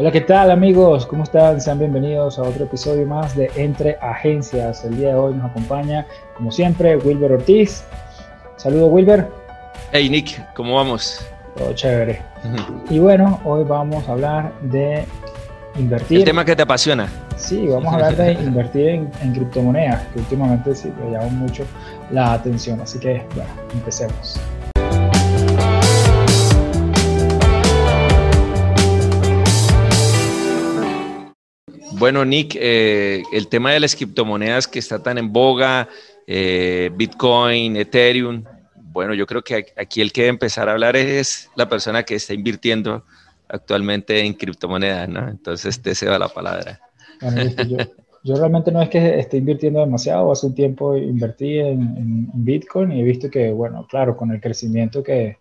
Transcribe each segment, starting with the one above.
Hola, ¿qué tal amigos? ¿Cómo están? Sean bienvenidos a otro episodio más de Entre Agencias. El día de hoy nos acompaña, como siempre, Wilber Ortiz. Saludos, Wilber. Hey, Nick, ¿cómo vamos? Todo chévere. Y bueno, hoy vamos a hablar de invertir. El tema que te apasiona. Sí, vamos a hablar de invertir en, en criptomonedas, que últimamente sí me llama mucho la atención. Así que, bueno, empecemos. Bueno, Nick, eh, el tema de las criptomonedas que está tan en boga, eh, Bitcoin, Ethereum, bueno, yo creo que aquí el que debe empezar a hablar es la persona que está invirtiendo actualmente en criptomonedas, ¿no? Entonces, te cedo la palabra. yo, realmente no es que esté invirtiendo demasiado, hace un tiempo invertí en, Bitcoin y he visto que, bueno, claro, con el crecimiento que,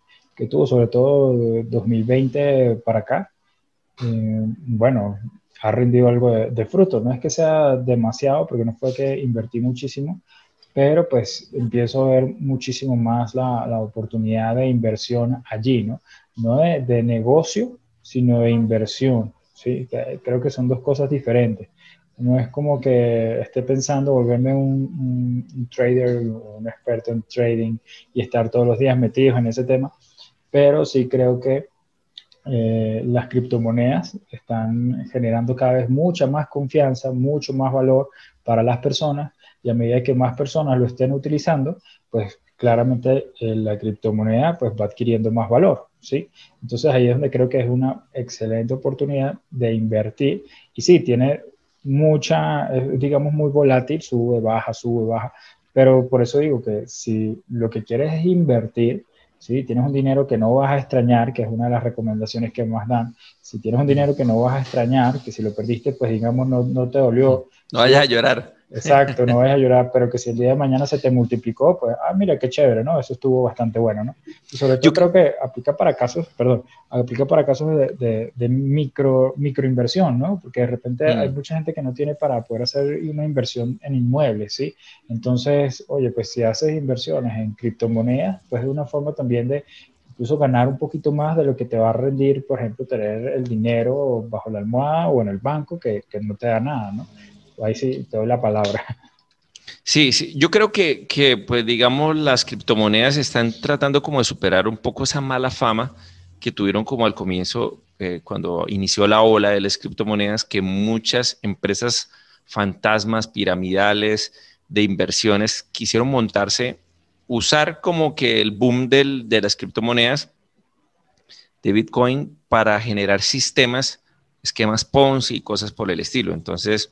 tuvo, sobre todo de 2020 para acá, eh, bueno, ha rendido algo de, fruto. No es que sea demasiado, porque no fue que invertí muchísimo, pero pues empiezo a ver muchísimo más la, la oportunidad de inversión allí, ¿no? No de, de, negocio, sino de inversión, ¿sí? Creo que son dos cosas diferentes. No es como que esté pensando volverme un, un trader, un experto en trading y estar todos los días metidos en ese tema, pero sí creo que eh, las criptomonedas están generando cada vez mucha más confianza, mucho más valor para las personas y a medida que más personas lo estén utilizando, pues claramente eh, la criptomoneda pues va adquiriendo más valor, ¿sí? Entonces ahí es donde creo que es una excelente oportunidad de invertir y sí, tiene mucha, digamos, muy volátil, sube, baja, sube, baja, pero por eso digo que si lo que quieres es invertir, ¿sí? Tienes un dinero que no vas a extrañar, que es una de las recomendaciones que más dan. Si tienes un dinero que no vas a extrañar, que si lo perdiste, pues digamos, no, no te dolió. No vayas a llorar. Exacto, no vayas a llorar, pero que si el día de mañana se te multiplicó, pues, ah, mira qué chévere, ¿no? Eso estuvo bastante bueno, ¿no? Y sobre todo Yo creo que aplica para casos, perdón, aplica para casos de, de, micro, microinversión, ¿no? Porque de repente mm. hay mucha gente que no tiene para poder hacer una inversión en inmuebles, ¿sí? Entonces, oye, pues si haces inversiones en criptomonedas, pues es una forma también de incluso ganar un poquito más de lo que te va a rendir, por ejemplo, tener el dinero bajo la almohada o en el banco que, que no te da nada, ¿no? Ahí sí te doy la palabra. Sí, sí, yo creo que, que, pues digamos, las criptomonedas están tratando como de superar un poco esa mala fama que tuvieron como al comienzo, eh, cuando inició la ola de las criptomonedas, que muchas empresas fantasmas, piramidales, de inversiones quisieron montarse, usar como que el boom del, de las criptomonedas de Bitcoin para generar sistemas, esquemas Ponzi y cosas por el estilo. Entonces,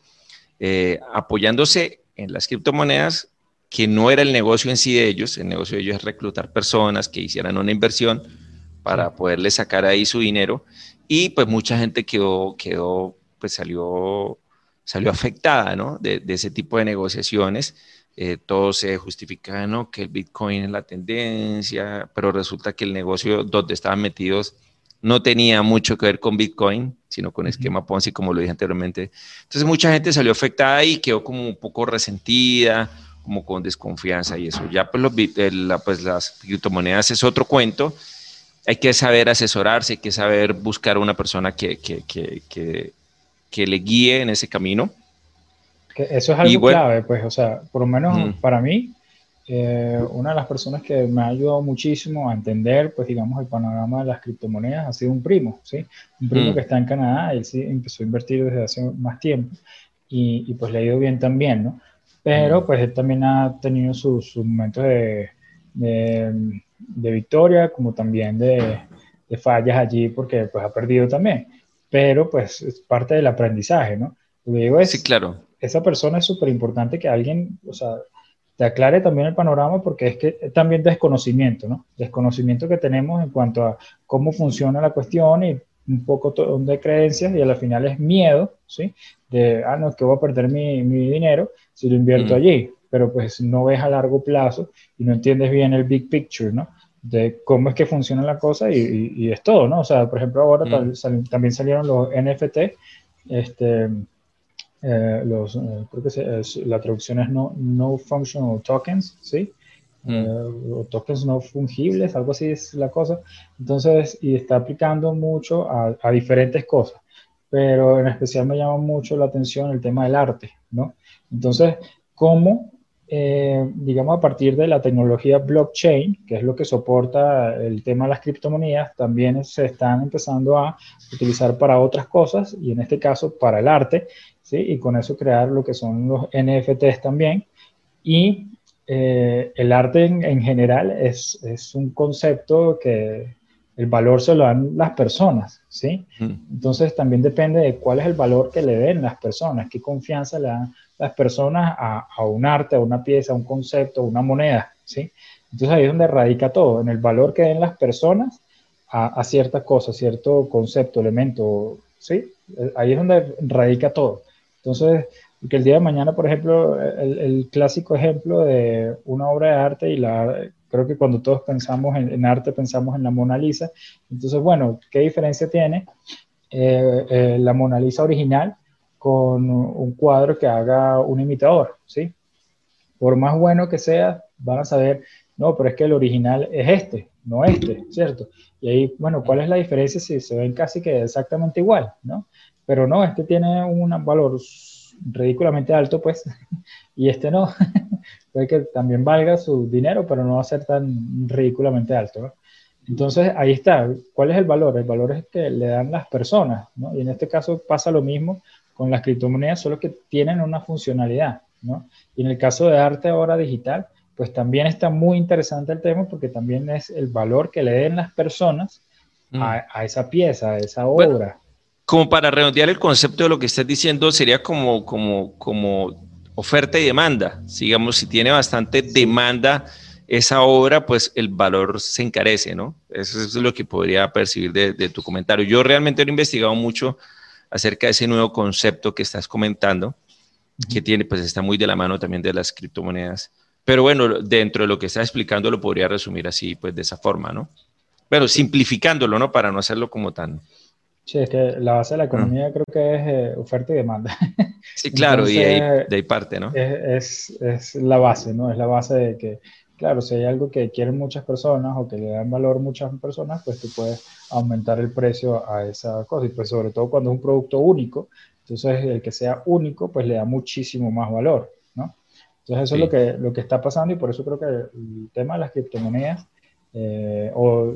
eh, apoyándose en las criptomonedas, que no era el negocio en sí de ellos, el negocio de ellos es reclutar personas que hicieran una inversión para poderle sacar ahí su dinero y pues mucha gente quedó, quedó pues salió, salió afectada, ¿no? De, ese tipo de negociaciones. Eh, todo se justifica, ¿no? Que el Bitcoin es la tendencia, pero resulta que el negocio donde estaban metidos no tenía mucho que ver con Bitcoin, sino con esquema Ponzi, como lo dije anteriormente. Entonces mucha gente salió afectada y quedó como un poco resentida, como con desconfianza y eso. Ya pues, los, pues las criptomonedas es otro cuento. Hay que saber asesorarse, hay que saber buscar una persona que, que, que, que, le guíe en ese camino. eso es algo clave, pues, o sea, por lo menos para mí, eh, una de las personas que me ha ayudado muchísimo a entender, pues digamos, el panorama de las criptomonedas ha sido un primo, ¿sí? Un primo mm. que está en Canadá, él sí empezó a invertir desde hace más tiempo y, pues le ha ido bien también, ¿no? Pero mm. pues él también ha tenido sus, momentos de, de, victoria, como también de, de, fallas allí, porque pues ha perdido también. Pero pues es parte del aprendizaje, ¿no? Lo digo es, sí, claro. Esa persona es súper importante que alguien, o sea, te aclare también el panorama porque es que también desconocimiento, ¿no? Desconocimiento que tenemos en cuanto a cómo funciona la cuestión y un poco de creencias y al final es miedo, ¿sí? De, ah, no, es que voy a perder mi, mi dinero si lo invierto mm. allí, pero pues no ves a largo plazo y no entiendes bien el big picture, ¿no? De cómo es que funciona la cosa y, y, es todo, ¿no? O sea, por ejemplo, ahora mm. también salieron los NFT, este, eh, los, eh, creo que la traducción es no, no functional tokens, ¿sí? Mm. Eh, tokens no fungibles, algo así es la cosa. Entonces, y está aplicando mucho a, a diferentes cosas. pero en especial me llama mucho la atención el tema del arte, ¿no? Entonces, ¿cómo, eh, digamos, a partir de la tecnología blockchain, que es lo que soporta el tema de las criptomonedas, también se están empezando a utilizar para otras cosas, y en este caso para el arte, ¿sí? Y con eso crear lo que son los NFTs también. Y eh, el arte en, general es, es, un concepto que el valor se lo dan las personas, ¿sí? Mm. Entonces también depende de cuál es el valor que le den las personas, qué confianza le dan las personas a, a un arte, a una pieza, a un concepto, a una moneda, ¿sí? Entonces ahí es donde radica todo, en el valor que den las personas a, a cierta cosa, cierto concepto, elemento, ¿sí? Ahí es donde radica todo. Entonces, que el día de mañana, por ejemplo, el, clásico ejemplo de una obra de arte y la, creo que cuando todos pensamos en, arte pensamos en la Mona Lisa. Entonces, bueno, ¿qué diferencia tiene eh, eh, la Mona Lisa original con un cuadro que haga un imitador? ¿sí? Por más bueno que sea, van a saber, no, pero es que el original es este, no este, ¿cierto? Y ahí, bueno, ¿cuál es la diferencia si se ven casi que exactamente igual, ¿no? Pero no, este tiene un valor ridículamente alto, pues, y este no. Puede que también valga su dinero, pero no va a ser tan ridículamente alto. Entonces, ahí está. ¿Cuál es el valor? El valor es que le dan las personas, ¿no? Y en este caso pasa lo mismo con las criptomonedas, solo que tienen una funcionalidad, ¿no? Y en el caso de arte ahora digital, pues también está muy interesante el tema porque también es el valor que le den las personas mm. a, esa pieza, a esa obra como para redondear el concepto de lo que estás diciendo, sería como, como, como oferta y demanda. Digamos, si tiene bastante demanda esa obra, pues el valor se encarece, ¿no? Eso es lo que podría percibir de, tu comentario. Yo realmente he investigado mucho acerca de ese nuevo concepto que estás comentando, que tiene, pues está muy de la mano también de las criptomonedas. Pero bueno, dentro de lo que estás explicando lo podría resumir así, pues de esa forma, ¿no? Pero simplificándolo, ¿no? Para no hacerlo como tan, Sí, es que la base de la ah. economía creo que es eh, oferta y demanda. Sí, claro, y de ahí, parte, ¿no? Es, es, la base, ¿no? Es la base de que, claro, si hay algo que quieren muchas personas o que le dan valor muchas personas, pues tú puedes aumentar el precio a esa cosa. Y pues sobre todo cuando es un producto único, entonces el que sea único, pues le da muchísimo más valor, ¿no? Entonces eso es lo que, lo que está pasando y por eso creo que el tema de las criptomonedas, eh, o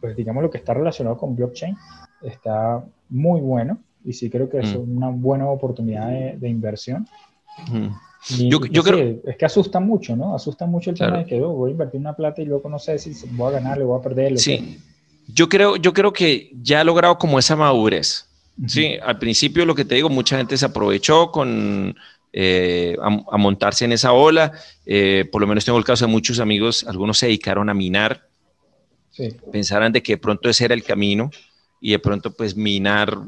pues digamos lo que está relacionado con blockchain, está muy bueno y sí creo que es mm. una buena oportunidad de, inversión. yo, creo... es que asusta mucho, ¿no? Asusta mucho el tema de que oh, voy a invertir una plata y luego no sé si voy a ganar, le voy a perder. Sí, yo creo, yo creo que ya ha logrado como esa madurez. Sí, al principio lo que te digo, mucha gente se aprovechó con eh, a, montarse en esa ola. Eh, por lo menos tengo el caso de muchos amigos, algunos se dedicaron a minar. Sí. Pensaran de que pronto ese era el camino y de pronto pues minar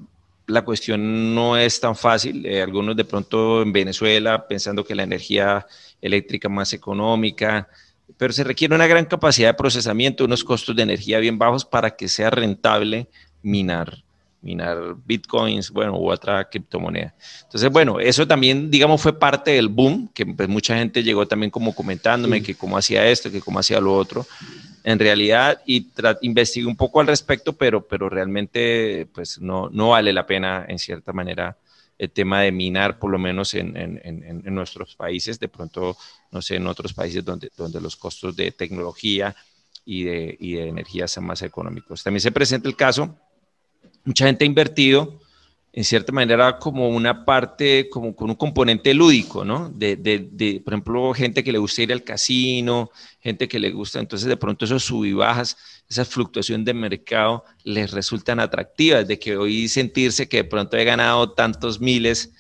la cuestión no es tan fácil. Eh, algunos de pronto en Venezuela pensando que la energía eléctrica más económica, pero se requiere una gran capacidad de procesamiento, unos costos de energía bien bajos para que sea rentable minar minar bitcoins, bueno, u otra criptomoneda. Entonces, bueno, eso también, digamos, fue parte del boom, que pues, mucha gente llegó también como comentándome que cómo hacía esto, que cómo hacía lo otro en realidad y investigué un poco al respecto, pero, pero realmente pues no, no vale la pena en cierta manera el tema de minar, por lo menos en, en, en, nuestros países, de pronto, no sé, en otros países donde, donde los costos de tecnología y de, y de energía son más económicos. También se presenta el caso, mucha gente ha invertido en cierta manera como una parte, como con un componente lúdico, ¿no? De, de, de, por ejemplo, gente que le gusta ir al casino, gente que le gusta, entonces de pronto esos sub y bajas, esa fluctuación de mercado les resultan atractivas, de que hoy sentirse que de pronto he ganado tantos miles,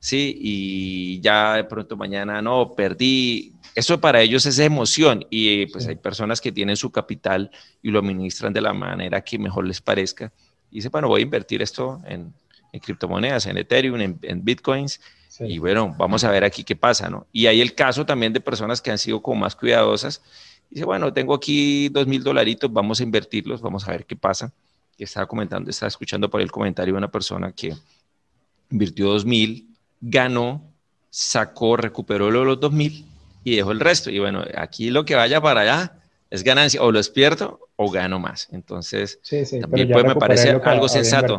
¿sí? Y ya de pronto mañana no, perdí. Eso para ellos es emoción y pues hay personas que tienen su capital y lo administran de la manera que mejor les parezca. Y dicen, bueno, voy a invertir esto en, en criptomonedas, en Ethereum, en, Bitcoins. Y bueno, vamos a ver aquí qué pasa, ¿no? Y hay el caso también de personas que han sido como más cuidadosas. Dice, bueno, tengo aquí dos mil dolaritos, vamos a invertirlos, vamos a ver qué pasa. Y estaba comentando, estaba escuchando por el comentario de una persona que invirtió dos mil, ganó, sacó, recuperó los dos mil y dejó el resto. Y bueno, aquí lo que vaya para allá, es ganancia, o los pierdo o gano más. Entonces, también pues, me parece algo sensato.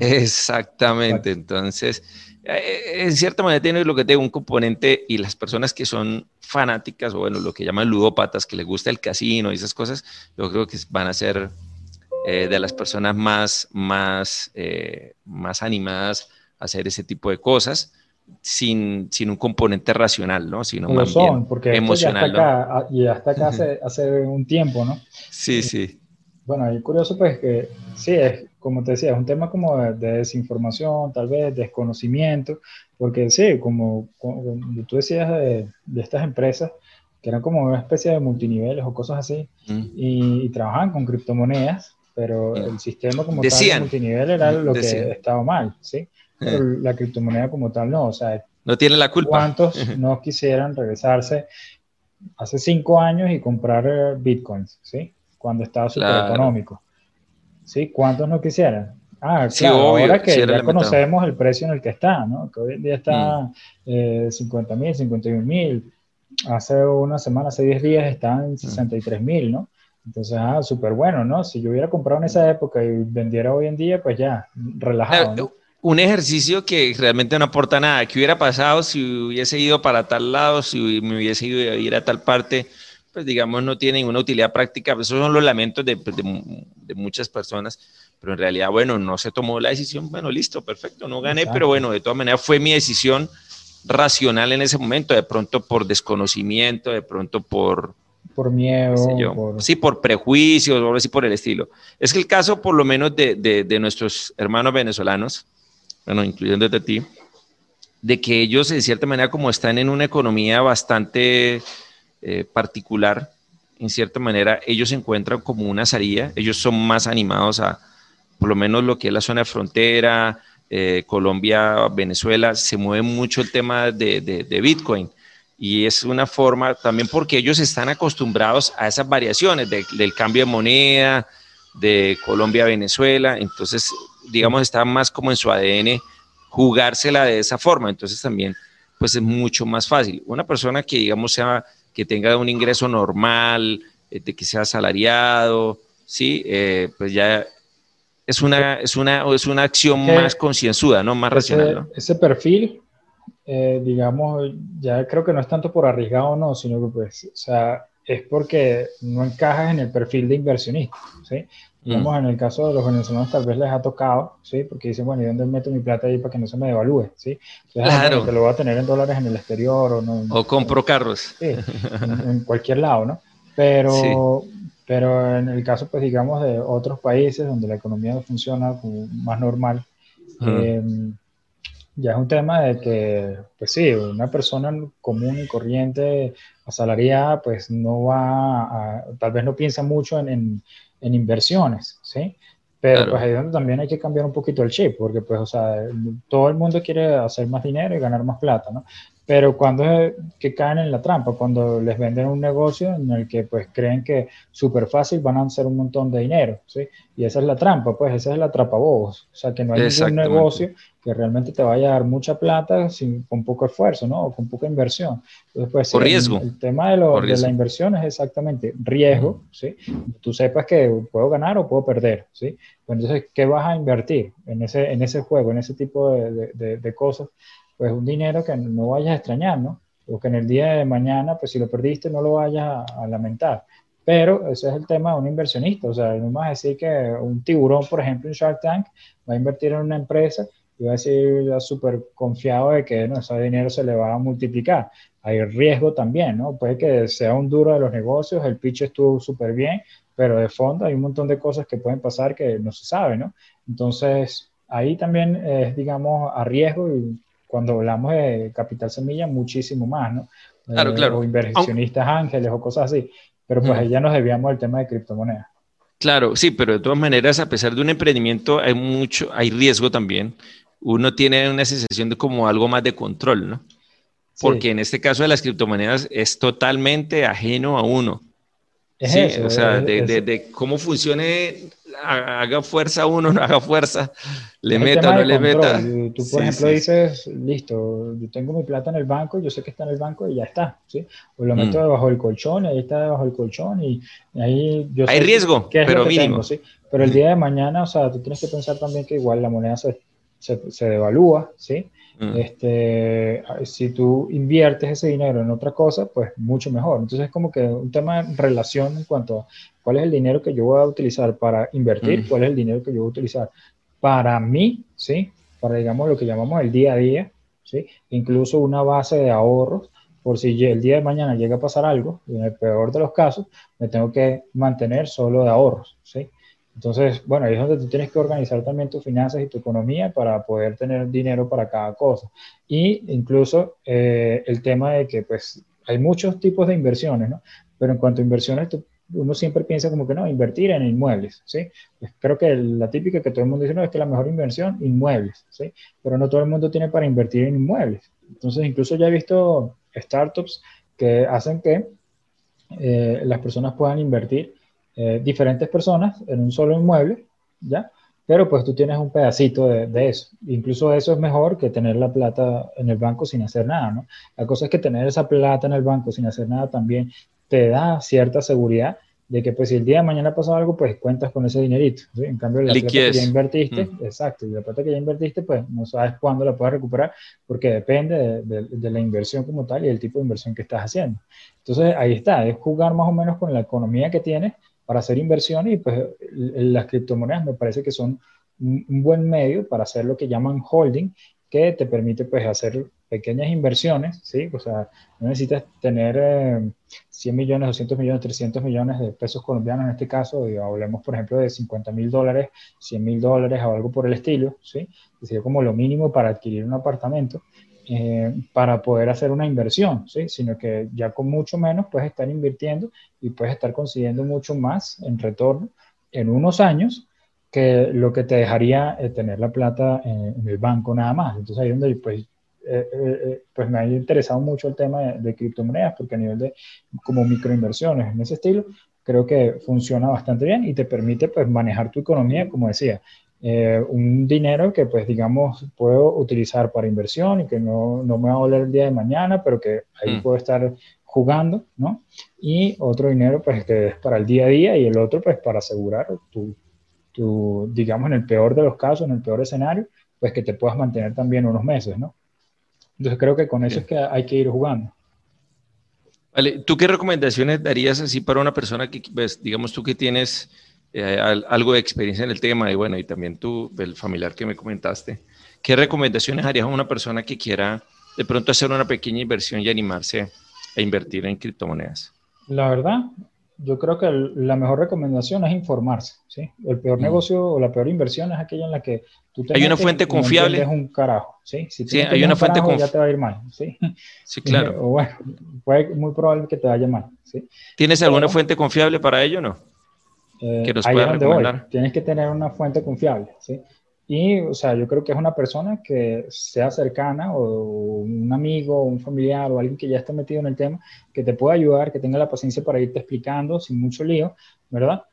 Exactamente. Entonces, eh, en cierta manera tiene lo que tengo un componente y las personas que son fanáticas o bueno, lo que llaman ludópatas, que les gusta el casino y esas cosas, yo creo que van a ser eh, de las personas más, más, eh, más animadas a hacer ese tipo de cosas sin, sin un componente racional, ¿no? Sino más son, porque emocional. Ya está acá, y hasta acá hace, hace, un tiempo, ¿no? Sí, sí. Bueno, y curioso pues que sí, es como te decía, es un tema como de, desinformación, tal vez desconocimiento, porque sí, como, tú decías de, de, estas empresas, que eran como una especie de multiniveles o cosas así, mm. y, trabajaban con criptomonedas, pero mm. el sistema como tal de multinivel era lo que estaba mal, ¿sí? La criptomoneda como tal no, o sea, no tiene la culpa. ¿Cuántos no quisieran regresarse hace cinco años y comprar eh, bitcoins, ¿sí? Cuando estaba súper económico. ¿Sí? ¿Cuántos no quisieran? Ah, claro, ahora que ya conocemos el precio en el que está, ¿no? Que hoy en día está 50 mm. eh, mil, 51 mil. Hace una semana, hace 10 días están en 63 mm. mil, ¿no? Entonces, ah, súper bueno, ¿no? Si yo hubiera comprado en esa época y vendiera hoy en día, pues ya, relajado. Eh, ¿no? Un ejercicio que realmente no aporta nada. ¿Qué hubiera pasado si hubiese ido para tal lado, si me hubiese ido a ir a tal parte? Pues digamos, no tiene ninguna utilidad práctica. Esos son los lamentos de, de, muchas personas. Pero en realidad, bueno, no se tomó la decisión. Bueno, listo, perfecto, no gané, pero bueno, de todas maneras fue mi decisión racional en ese momento, de pronto por desconocimiento, de pronto por... Por miedo. Sí, por prejuicios, o así por el estilo. Es que el caso, por lo menos, de, de nuestros hermanos venezolanos, bueno, incluyéndote a ti, de que ellos de cierta manera como están en una economía bastante eh, particular, en cierta manera ellos se encuentran como una salida, ellos son más animados a por lo menos lo que es la zona de frontera, eh, Colombia, Venezuela, se mueve mucho el tema de, de, Bitcoin. Y es una forma también porque ellos están acostumbrados a esas variaciones del cambio de moneda, de Colombia a Venezuela, entonces digamos, está más como en su ADN jugársela de esa forma. Entonces también, pues es mucho más fácil. Una persona que, digamos, sea, que tenga un ingreso normal, eh, de que sea asalariado, ¿sí? Eh, pues ya es una, es una, es una acción más concienzuda, ¿no? Más racional. Ese perfil, eh, digamos, ya creo que no es tanto por arriesgado o no, sino que pues, o sea, es porque no encajas en el perfil de inversionista, ¿sí? Digamos, en el caso de los venezolanos tal vez les ha tocado, ¿sí? Porque dicen, bueno, ¿y dónde meto mi plata ahí para que no se me devalúe? ¿sí? claro. Que lo voy a tener en dólares en el exterior o no. O compro carros. Sí, en, cualquier lado, ¿no? Pero, pero en el caso, pues digamos, de otros países donde la economía funciona como más normal, em, ya es un tema de que, pues sí, una persona común y corriente, asalariada, pues no va a, tal vez no piensa mucho en en inversiones, ¿sí? Pero pues ahí donde también hay que cambiar un poquito el chip, porque pues, o sea, todo el mundo quiere hacer más dinero y ganar más plata, ¿no? Pero cuando es que caen en la trampa, cuando les venden un negocio en el que pues creen que súper fácil van a hacer un montón de dinero, ¿sí? Y esa es la trampa, pues esa es la bobos. O sea, que no hay ningún negocio que realmente te vaya a dar mucha plata sin, con poco esfuerzo, ¿no? O con poca inversión. Entonces, pues, Por riesgo. El, tema de, lo, de, la inversión es exactamente riesgo, ¿sí? Tú sepas que puedo ganar o puedo perder, ¿sí? Entonces, ¿qué vas a invertir en ese, en ese juego, en ese tipo de, de, de cosas? Pues un dinero que no vayas a extrañar, ¿no? O que en el día de mañana, pues si lo perdiste, no lo vayas a, lamentar. Pero ese es el tema de un inversionista. O sea, no más decir que un tiburón, por ejemplo, en Shark Tank, va a invertir en una empresa y va a decir súper confiado de que no, ese dinero se le va a multiplicar. Hay riesgo también, ¿no? Puede que sea un duro de los negocios, el pitch estuvo súper bien, pero de fondo hay un montón de cosas que pueden pasar que no se sabe, ¿no? Entonces, ahí también es, digamos, a riesgo y cuando hablamos de capital semilla, muchísimo más, ¿no? Claro, eh, claro. O inversionistas ángeles o cosas así. Pero pues ahí ya nos debíamos del tema de criptomonedas. Claro, sí, pero de todas maneras, a pesar de un emprendimiento, hay mucho, hay riesgo también. Uno tiene una sensación de como algo más de control, ¿no? Porque en este caso de las criptomonedas es totalmente ajeno a uno. Sí, o sea, de, cómo funcione, haga fuerza uno, no haga fuerza, le meta o no le meta. Tú, por ejemplo, dices, listo, yo tengo mi plata en el banco, yo sé que está en el banco y ya está, ¿sí? O lo meto mm. debajo del colchón, ahí está debajo del colchón y ahí yo Hay riesgo, pero mínimo. ¿sí? Pero el día de mañana, o sea, tú tienes que pensar también que igual la moneda se, se, se devalúa, ¿sí? Mm. Este, si tú inviertes ese dinero en otra cosa, pues mucho mejor. Entonces es como que un tema de relación en cuanto a cuál es el dinero que yo voy a utilizar para invertir, mm. cuál es el dinero que yo voy a utilizar para mí, ¿sí? Para, digamos, lo que llamamos el día a día, ¿sí? Incluso una base de ahorros, por si el día de mañana llega a pasar algo, y en el peor de los casos, me tengo que mantener solo de ahorros, ¿sí? Entonces, bueno, ahí es donde tú tienes que organizar también tus finanzas y tu economía para poder tener dinero para cada cosa. Y incluso eh, el tema de que, pues, hay muchos tipos de inversiones, ¿no? Pero en cuanto a inversiones, uno siempre piensa como que no, invertir en inmuebles, ¿sí? Pues creo que la típica que todo el mundo dice, no, es que la mejor inversión, inmuebles, ¿sí? Pero no todo el mundo tiene para invertir en inmuebles. Entonces, incluso ya he visto startups que hacen que eh, las personas puedan invertir eh, diferentes personas en un solo inmueble, ¿ya? Pero pues tú tienes un pedacito de, eso. Incluso eso es mejor que tener la plata en el banco sin hacer nada, ¿no? La cosa es que tener esa plata en el banco sin hacer nada también te da cierta seguridad de que pues si el día de mañana pasa algo, pues cuentas con ese dinerito. En cambio, la plata que ya invertiste, mm. exacto, y la plata que ya invertiste, pues no sabes cuándo la puedes recuperar, porque depende de, la inversión como tal y el tipo de inversión que estás haciendo. Entonces, ahí está, es jugar más o menos con la economía que tienes para hacer inversiones y pues las criptomonedas me parece que son un, buen medio para hacer lo que llaman holding, que te permite pues hacer pequeñas inversiones, ¿sí? O sea, no necesitas tener 100 eh, millones, 200 millones, 300 millones de pesos colombianos en este caso, y hablemos por ejemplo de 50 mil dólares, 100 mil dólares o algo por el estilo, ¿sí? Que sería como lo mínimo para adquirir un apartamento. Eh, para poder hacer una inversión, ¿sí? sino que ya con mucho menos puedes estar invirtiendo y puedes estar consiguiendo mucho más en retorno en unos años que lo que te dejaría eh, tener la plata en, el banco nada más. Entonces ahí es donde pues, eh, pues me ha interesado mucho el tema de, de, criptomonedas porque a nivel de como microinversiones en ese estilo creo que funciona bastante bien y te permite pues manejar tu economía como decía eh, un dinero que pues digamos puedo utilizar para inversión y que no, no, me va a doler el día de mañana, pero que ahí mm. puedo estar jugando, ¿no? Y otro dinero pues que es para el día a día y el otro pues para asegurar tu, tu, digamos en el peor de los casos, en el peor escenario, pues que te puedas mantener también unos meses, ¿no? Entonces creo que con eso es que hay que ir jugando. Vale, ¿tú qué recomendaciones darías así para una persona que, pues, digamos tú que tienes eh, algo de experiencia en el tema y bueno, y también tú, el familiar que me comentaste, ¿qué recomendaciones harías a una persona que quiera de pronto hacer una pequeña inversión y animarse a invertir en criptomonedas? La verdad, yo creo que la mejor recomendación es informarse, ¿sí? El peor mm. negocio o la peor inversión es aquella en la que tú Hay una fuente confiable. Es un carajo, ¿sí? Si sí, hay una fuente confiable. Ya te va a ir mal, ¿sí? Sí, claro. o bueno, puede, muy probable que te vaya mal, ¿sí? ¿Tienes alguna fuente confiable para ello o no? Eh, ahí es donde voy. Tienes que tener una fuente confiable, ¿sí? Y, o sea, yo creo que es una persona que sea cercana o un amigo, un familiar o alguien que ya esté metido en el tema, que te pueda ayudar, que tenga la paciencia para irte explicando sin mucho lío, ¿verdad?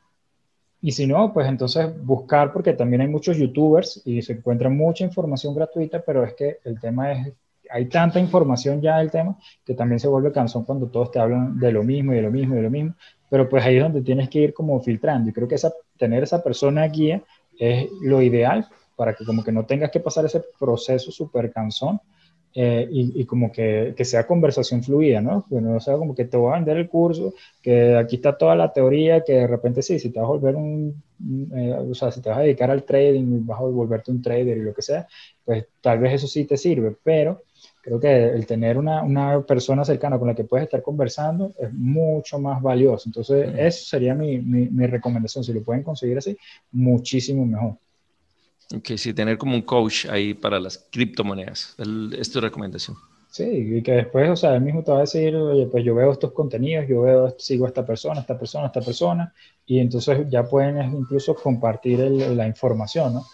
Y si no, pues entonces buscar, porque también hay muchos youtubers y se encuentra mucha información gratuita, pero es que el tema es, hay tanta información ya del tema que también se vuelve cansón cuando todos te hablan de lo mismo y de lo mismo y de lo mismo pero pues ahí es donde tienes que ir como filtrando. Y creo que esa, tener esa persona guía es lo ideal para que como que no tengas que pasar ese proceso súper cansón eh, y, como que, que, sea conversación fluida, ¿no? Que no sea como que te voy a vender el curso, que aquí está toda la teoría, que de repente sí, si te vas a volver un, eh, o sea, si te vas a dedicar al trading, vas a volverte un trader y lo que sea, pues tal vez eso sí te sirve, pero creo que el tener una, una, persona cercana con la que puedes estar conversando es mucho más valioso. Entonces, eso sería mi, mi, recomendación. Si lo pueden conseguir así, muchísimo mejor. Ok, sí, tener como un coach ahí para las criptomonedas. es tu recomendación. Sí, y que después, o sea, él mismo te va a decir, oye, pues yo veo estos contenidos, yo veo, sigo a esta persona, esta persona, esta persona, y entonces ya pueden incluso compartir la información, ¿no?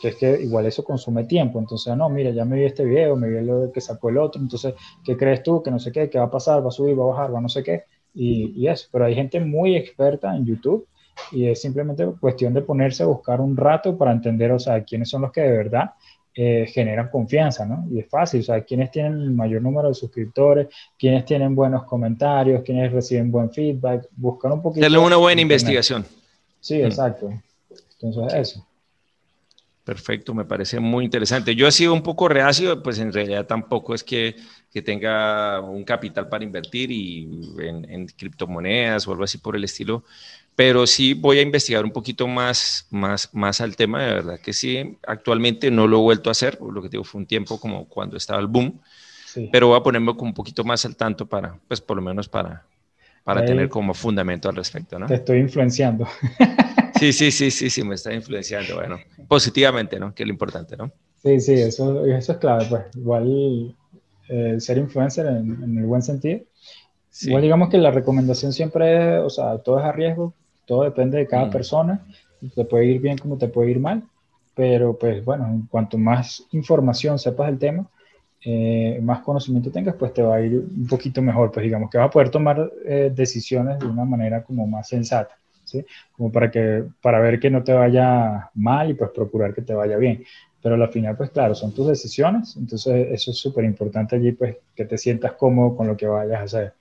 Que es que igual eso consume tiempo. Entonces, no, mira, ya me vi este video, me vi lo que sacó el otro, entonces, ¿qué crees tú? Que no sé qué, qué va a pasar, va a subir, va a bajar, va no sé qué. y, y eso, pero hay gente muy experta en YouTube y es simplemente cuestión de ponerse a buscar un rato para entender, o sea, quiénes son los que de verdad eh, generan confianza, ¿no? Y es fácil, o sea, quiénes tienen el mayor número de suscriptores, quiénes tienen buenos comentarios, quiénes reciben buen feedback, buscar un poquito. Darle una buena investigación. Sí, mm. exacto. Entonces, eso. Perfecto, me parece muy interesante. Yo he sido un poco reacio, pues en realidad tampoco es que, que tenga un capital para invertir y en, en, criptomonedas o algo así por el estilo, pero sí voy a investigar un poquito más, más, más al tema, de verdad que sí, actualmente no lo he vuelto a hacer, lo que digo fue un tiempo como cuando estaba el boom, pero voy a ponerme como un poquito más al tanto para, pues por lo menos para, para tener como fundamento al respecto, ¿no? Te estoy influenciando. Sí, sí, sí, sí, sí, me está influenciando, bueno, positivamente, ¿no? Que es lo importante, ¿no? Sí, sí, eso, eso es clave, pues igual eh, ser influencer en, en, el buen sentido. Igual digamos que la recomendación siempre es, o sea, todo es a riesgo, todo depende de cada mm. persona, te puede ir bien como te puede ir mal, pero pues bueno, en cuanto más información sepas del tema, eh, más conocimiento tengas, pues te va a ir un poquito mejor, pues digamos que vas a poder tomar eh, decisiones de una manera como más sensata, ¿sí? Como para, que, para ver que no te vaya mal y pues procurar que te vaya bien. Pero al final, pues claro, son tus decisiones, entonces eso es súper importante allí, pues que te sientas cómodo con lo que vayas a hacer.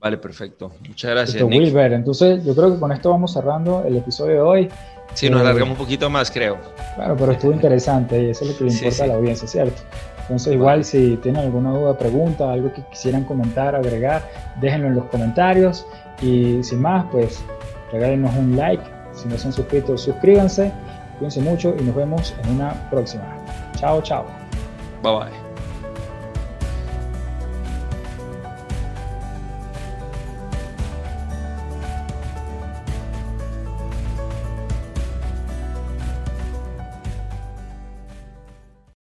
Vale, perfecto. Muchas gracias. Wilber, entonces yo creo que con esto vamos cerrando el episodio de hoy. Sí, nos eh, alargamos un poquito más, creo. Claro, pero estuvo interesante y eso es lo que le importa a la audiencia, ¿cierto? Entonces, igual si tienen alguna duda, pregunta, algo que quisieran comentar, agregar, déjenlo en los comentarios. Y sin más, pues regálenos un like. Si no se han suscrito, suscríbanse. Cuídense mucho y nos vemos en una próxima. Chao, chao. Bye bye.